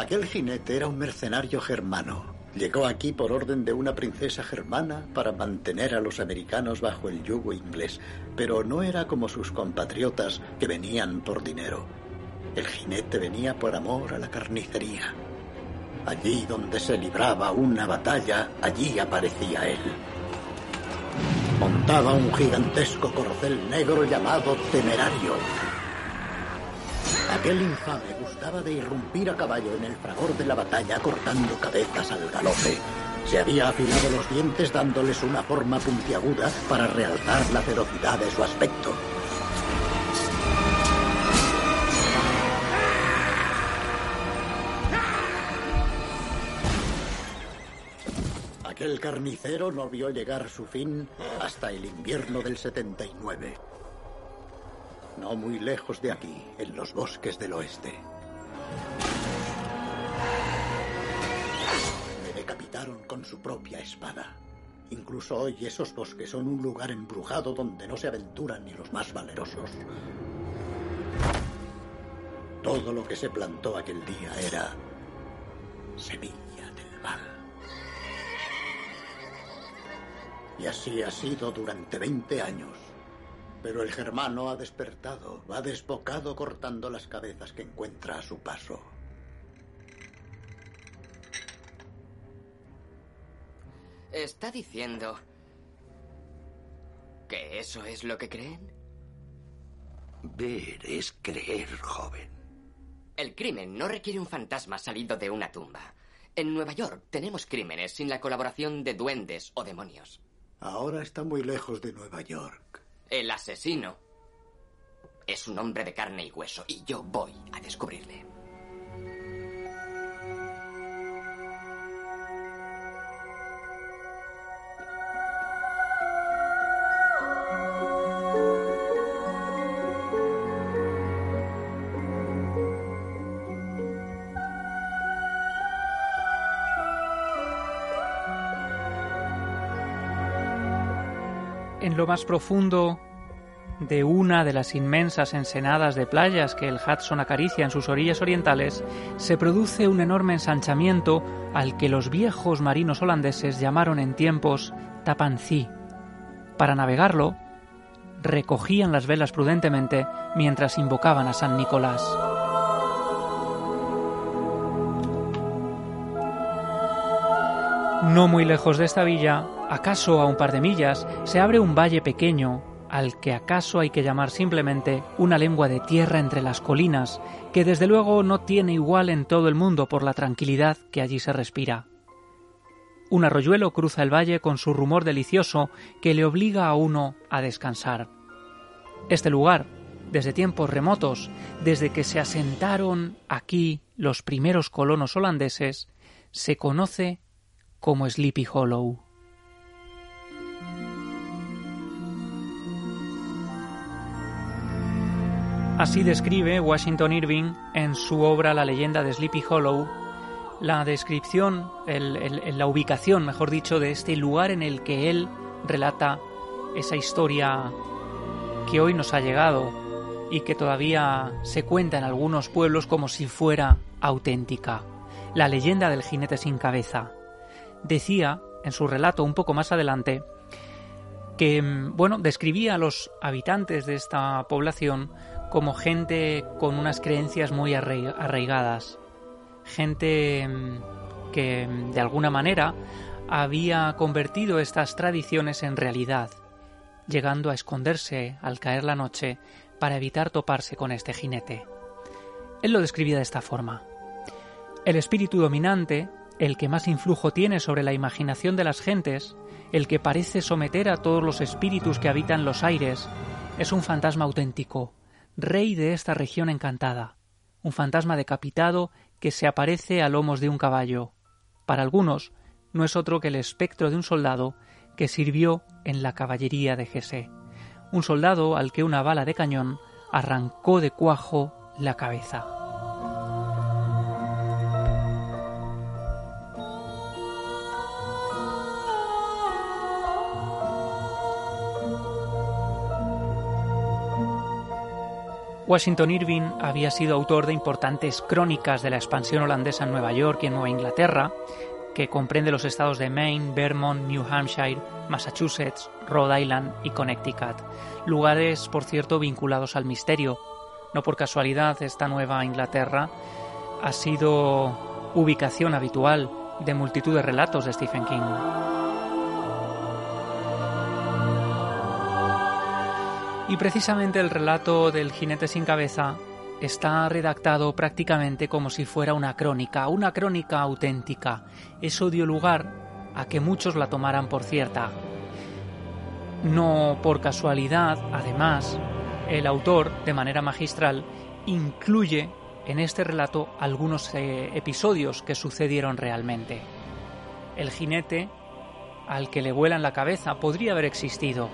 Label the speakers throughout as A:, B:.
A: Aquel jinete era un mercenario germano. Llegó aquí por orden de una princesa germana para mantener a los americanos bajo el yugo inglés, pero no era como sus compatriotas que venían por dinero. El jinete venía por amor a la carnicería. Allí donde se libraba una batalla, allí aparecía él. Montaba un gigantesco corcel negro llamado Temerario. Aquel infame gustaba de irrumpir a caballo en el fragor de la batalla cortando cabezas al galope. Se había afilado los dientes dándoles una forma puntiaguda para realzar la ferocidad de su aspecto. Aquel carnicero no vio llegar su fin hasta el invierno del 79. No muy lejos de aquí, en los bosques del oeste. Me decapitaron con su propia espada. Incluso hoy esos bosques son un lugar embrujado donde no se aventuran ni los más valerosos. Todo lo que se plantó aquel día era semilla del mal. Y así ha sido durante 20 años. Pero el germano ha despertado, va desbocado cortando las cabezas que encuentra a su paso.
B: ¿Está diciendo que eso es lo que creen?
C: Ver es creer, joven.
B: El crimen no requiere un fantasma salido de una tumba. En Nueva York tenemos crímenes sin la colaboración de duendes o demonios.
A: Ahora está muy lejos de Nueva York.
B: El asesino es un hombre de carne y hueso y yo voy a descubrirle.
D: En lo más profundo de una de las inmensas ensenadas de playas que el Hudson acaricia en sus orillas orientales, se produce un enorme ensanchamiento al que los viejos marinos holandeses llamaron en tiempos Tapancí. Para navegarlo, recogían las velas prudentemente mientras invocaban a San Nicolás. No muy lejos de esta villa, acaso a un par de millas, se abre un valle pequeño, al que acaso hay que llamar simplemente una lengua de tierra entre las colinas, que desde luego no tiene igual en todo el mundo por la tranquilidad que allí se respira. Un arroyuelo cruza el valle con su rumor delicioso que le obliga a uno a descansar. Este lugar, desde tiempos remotos, desde que se asentaron aquí los primeros colonos holandeses, se conoce como Sleepy Hollow. Así describe Washington Irving en su obra La leyenda de Sleepy Hollow la descripción, la ubicación, mejor dicho, de este lugar en el que él relata esa historia que hoy nos ha llegado y que todavía se cuenta en algunos pueblos como si fuera auténtica. La leyenda del jinete sin cabeza. Decía, en su relato un poco más adelante, que, bueno, describía a los habitantes de esta población como gente con unas creencias muy arraigadas, gente mm, que mm, de alguna manera había convertido estas tradiciones en realidad, llegando a esconderse al caer la noche para evitar toparse con este jinete. Él lo describía de esta forma. El espíritu dominante, el que más influjo tiene sobre la imaginación de las gentes, el que parece someter a todos los espíritus que habitan los aires, es un fantasma auténtico, rey de esta región encantada, un fantasma decapitado que se aparece a lomos de un caballo. Para algunos, no es otro que el espectro de un soldado que sirvió en la caballería de Jesé, un soldado al que una bala de cañón arrancó de cuajo la cabeza. Washington Irving había sido autor de importantes crónicas de la expansión holandesa en Nueva York y en Nueva Inglaterra, que comprende los estados de Maine, Vermont, New Hampshire, Massachusetts, Rhode Island y Connecticut, lugares, por cierto, vinculados al misterio. No por casualidad, esta Nueva Inglaterra ha sido ubicación habitual de multitud de relatos de Stephen King. Y precisamente el relato del jinete sin cabeza está redactado prácticamente como si fuera una crónica, una crónica auténtica. Eso dio lugar a que muchos la tomaran por cierta. No por casualidad, además, el autor, de manera magistral, incluye en este relato algunos eh, episodios que sucedieron realmente. El jinete al que le vuelan la cabeza podría haber existido,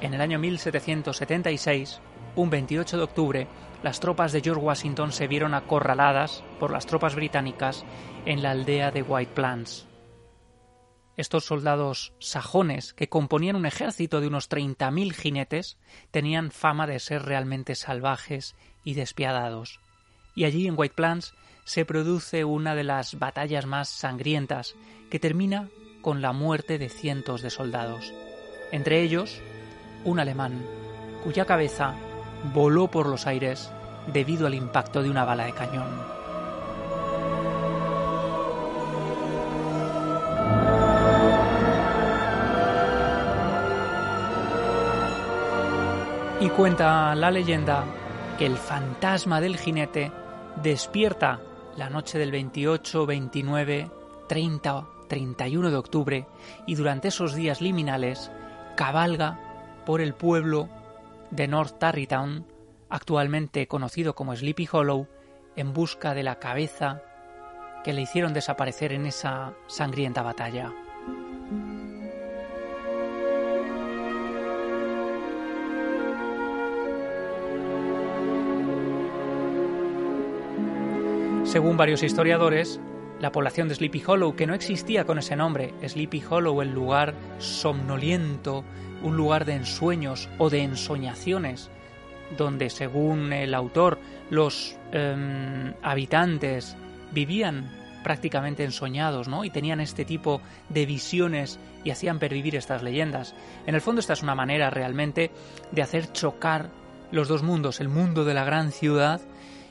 D: en el año 1776, un 28 de octubre, las tropas de George Washington se vieron acorraladas por las tropas británicas en la aldea de White Plains. Estos soldados sajones, que componían un ejército de unos 30.000 jinetes, tenían fama de ser realmente salvajes y despiadados. Y allí en White Plains se produce una de las batallas más sangrientas, que termina con la muerte de cientos de soldados. Entre ellos, un alemán, cuya cabeza voló por los aires debido al impacto de una bala de cañón. Y cuenta la leyenda que el fantasma del jinete despierta la noche del 28, 29, 30, 31 de octubre y durante esos días liminales cabalga por el pueblo de North Tarrytown, actualmente conocido como Sleepy Hollow, en busca de la cabeza que le hicieron desaparecer en esa sangrienta batalla. Según varios historiadores, la población de Sleepy Hollow, que no existía con ese nombre, Sleepy Hollow, el lugar somnoliento, un lugar de ensueños o de ensoñaciones, donde según el autor los em, habitantes vivían prácticamente ensoñados, ¿no? Y tenían este tipo de visiones y hacían pervivir estas leyendas. En el fondo esta es una manera realmente de hacer chocar los dos mundos, el mundo de la gran ciudad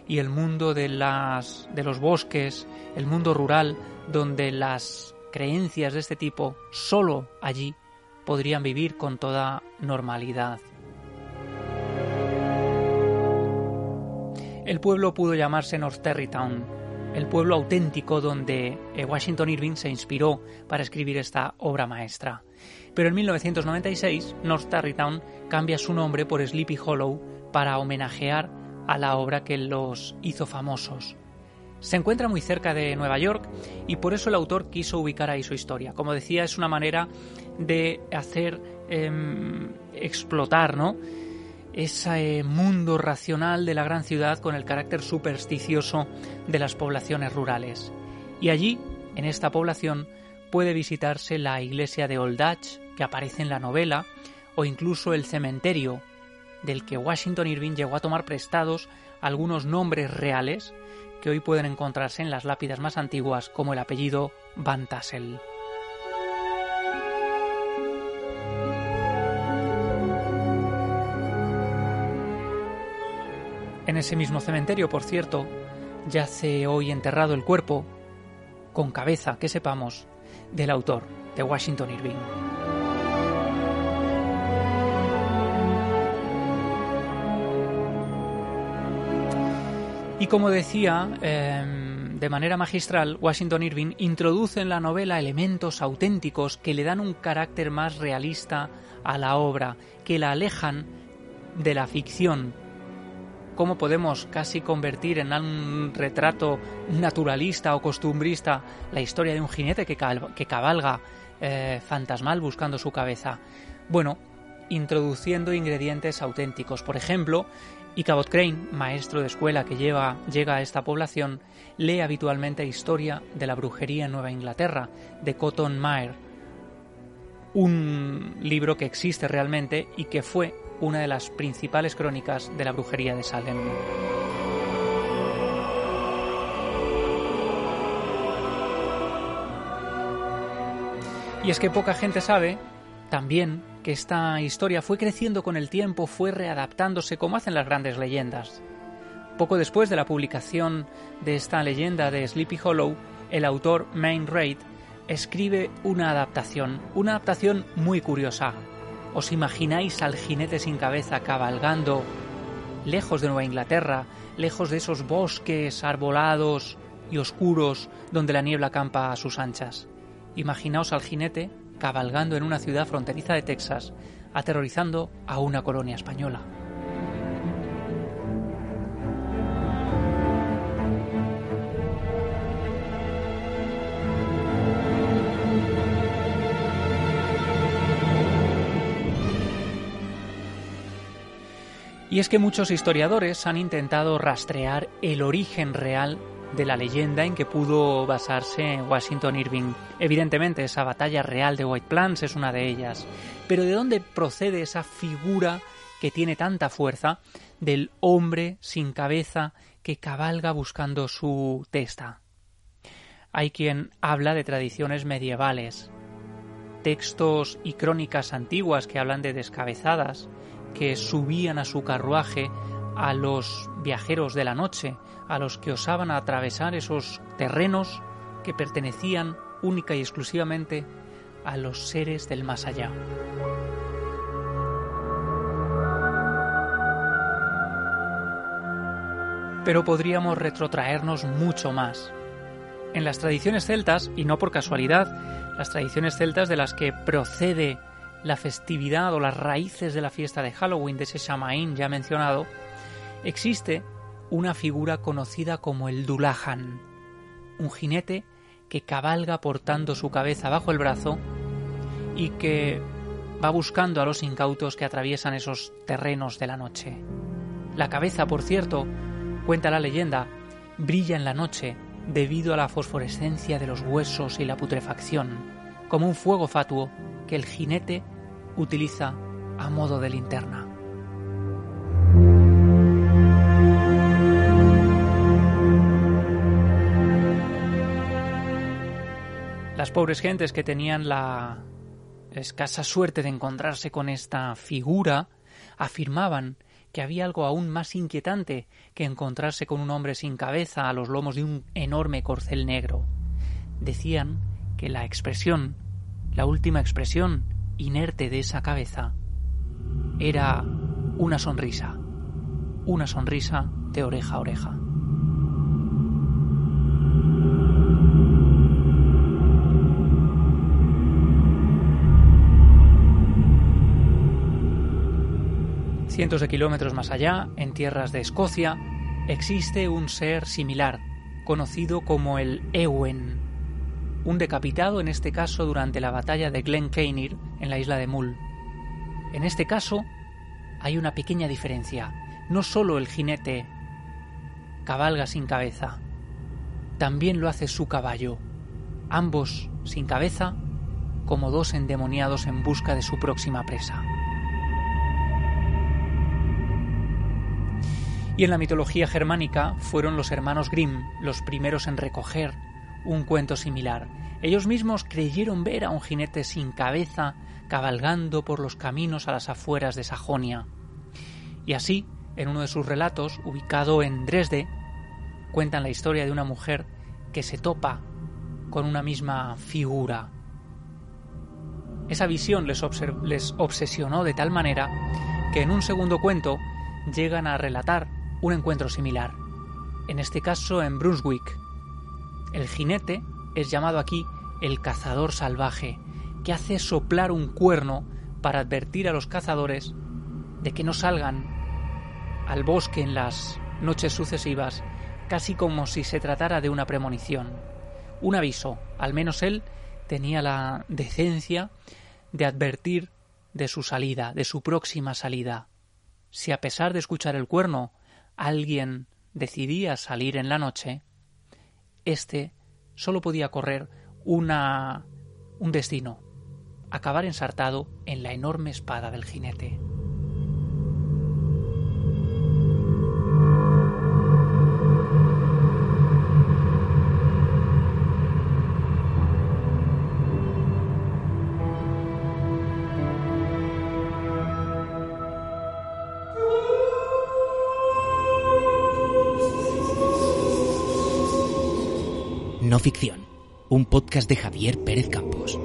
D: y el mundo de, las, de los bosques, el mundo rural, donde las creencias de este tipo solo allí podrían vivir con toda normalidad. El pueblo pudo llamarse North Terrytown, el pueblo auténtico donde eh, Washington Irving se inspiró para escribir esta obra maestra. Pero en 1996, North Terrytown cambia su nombre por Sleepy Hollow para homenajear a la obra que los hizo famosos. Se encuentra muy cerca de Nueva York y por eso el autor quiso ubicar ahí su historia. Como decía, es una manera de hacer em, explotar ¿no? ese mundo racional de la gran ciudad con el carácter supersticioso de las poblaciones rurales. Y allí, en esta población, puede visitarse la iglesia de Old Dutch, que aparece en la novela, o incluso el cementerio del que Washington Irving llegó a tomar prestados algunos nombres reales que hoy pueden encontrarse en las lápidas más antiguas como el apellido Van Tassel. En ese mismo cementerio, por cierto, yace hoy enterrado el cuerpo, con cabeza, que sepamos, del autor, de Washington Irving. Y como decía, em, de manera magistral, Washington Irving introduce en la novela elementos auténticos que le dan un carácter más realista a la obra, que la alejan de la ficción. ¿Cómo podemos casi convertir en un retrato naturalista o costumbrista la historia de un jinete que, cabalga eh, fantasmal buscando su cabeza? Bueno, introduciendo ingredientes auténticos. Por ejemplo, y Cabot Crane, maestro de escuela que llega a esta población, lee habitualmente historia de la brujería en Nueva Inglaterra, de Cotton Mayer. un libro que existe realmente y que fue una de las principales crónicas de la brujería de Salem. Y es que poca gente sabe también que esta historia fue creciendo con el tiempo, fue readaptándose como hacen las grandes leyendas. Poco después de la publicación de esta leyenda de Sleepy Hollow, el autor Main Raid escribe una adaptación, una adaptación muy curiosa. ¿Os imagináis al jinete sin cabeza cabalgando lejos de Nueva Inglaterra, lejos de esos bosques arbolados y oscuros donde la niebla campa a sus anchas? Imaginaos al jinete cabalgando en una ciudad fronteriza de Texas, aterrorizando a una colonia española. Y es que muchos historiadores han intentado rastrear el origen real de la leyenda en que pudo basarse Washington Irving. Evidentemente, esa batalla real de White Plains es una de ellas. Pero ¿de dónde procede esa figura que tiene tanta fuerza del hombre sin cabeza que cabalga buscando su testa? Hay quien habla de tradiciones medievales, textos y crónicas antiguas que hablan de descabezadas, que subían a su carruaje a los viajeros de la noche, a los que osaban atravesar esos terrenos que pertenecían única y exclusivamente a los seres del más allá. Pero podríamos retrotraernos mucho más. En las tradiciones celtas, y no por casualidad, las tradiciones celtas de las que procede la festividad o las raíces de la fiesta de Halloween, de ese Shamaín ya mencionado, existe una figura conocida como el Dulahan, un jinete que cabalga portando su cabeza bajo el brazo y que va buscando a los incautos que atraviesan esos terrenos de la noche. La cabeza, por cierto, cuenta la leyenda, brilla en la noche debido a la fosforescencia de los huesos y la putrefacción, como un fuego fatuo que el jinete utiliza a modo de linterna. Las pobres gentes que tenían la escasa suerte de encontrarse con esta figura afirmaban que había algo aún más inquietante que encontrarse con un hombre sin cabeza a los lomos de un enorme corcel negro. Decían que la expresión, la última expresión inerte de esa cabeza, era una sonrisa, una sonrisa de oreja a oreja. Cientos de kilómetros más allá, en tierras de Escocia, existe un ser similar, conocido como el Ewen, un decapitado en este caso durante la batalla de Glen Glencairn en la isla de Mull. En este caso hay una pequeña diferencia. No solo el jinete cabalga sin cabeza, también lo hace su caballo, ambos sin cabeza como dos endemoniados en busca de su próxima presa. Y en la mitología germánica fueron los hermanos Grimm los primeros en recoger un cuento similar. Ellos mismos creyeron ver a un jinete sin cabeza cabalgando por los caminos a las afueras de Sajonia. Y así, en uno de sus relatos, ubicado en Dresde, cuentan la historia de una mujer que se topa con una misma figura. Esa visión les, les obsesionó de tal manera que en un segundo cuento llegan a relatar un encuentro similar, en este caso en Brunswick. El jinete es llamado aquí el cazador salvaje, que hace soplar un cuerno para advertir a los cazadores de que no salgan al bosque en las noches sucesivas, casi como si se tratara de una premonición. Un aviso, al menos él tenía la decencia de advertir de su salida, de su próxima salida. Si a pesar de escuchar el cuerno alguien decidía salir en la noche, éste solo podía correr una, un destino, acabar ensartado en la enorme espada del jinete.
E: Ficción, un podcast de Javier Pérez Campos.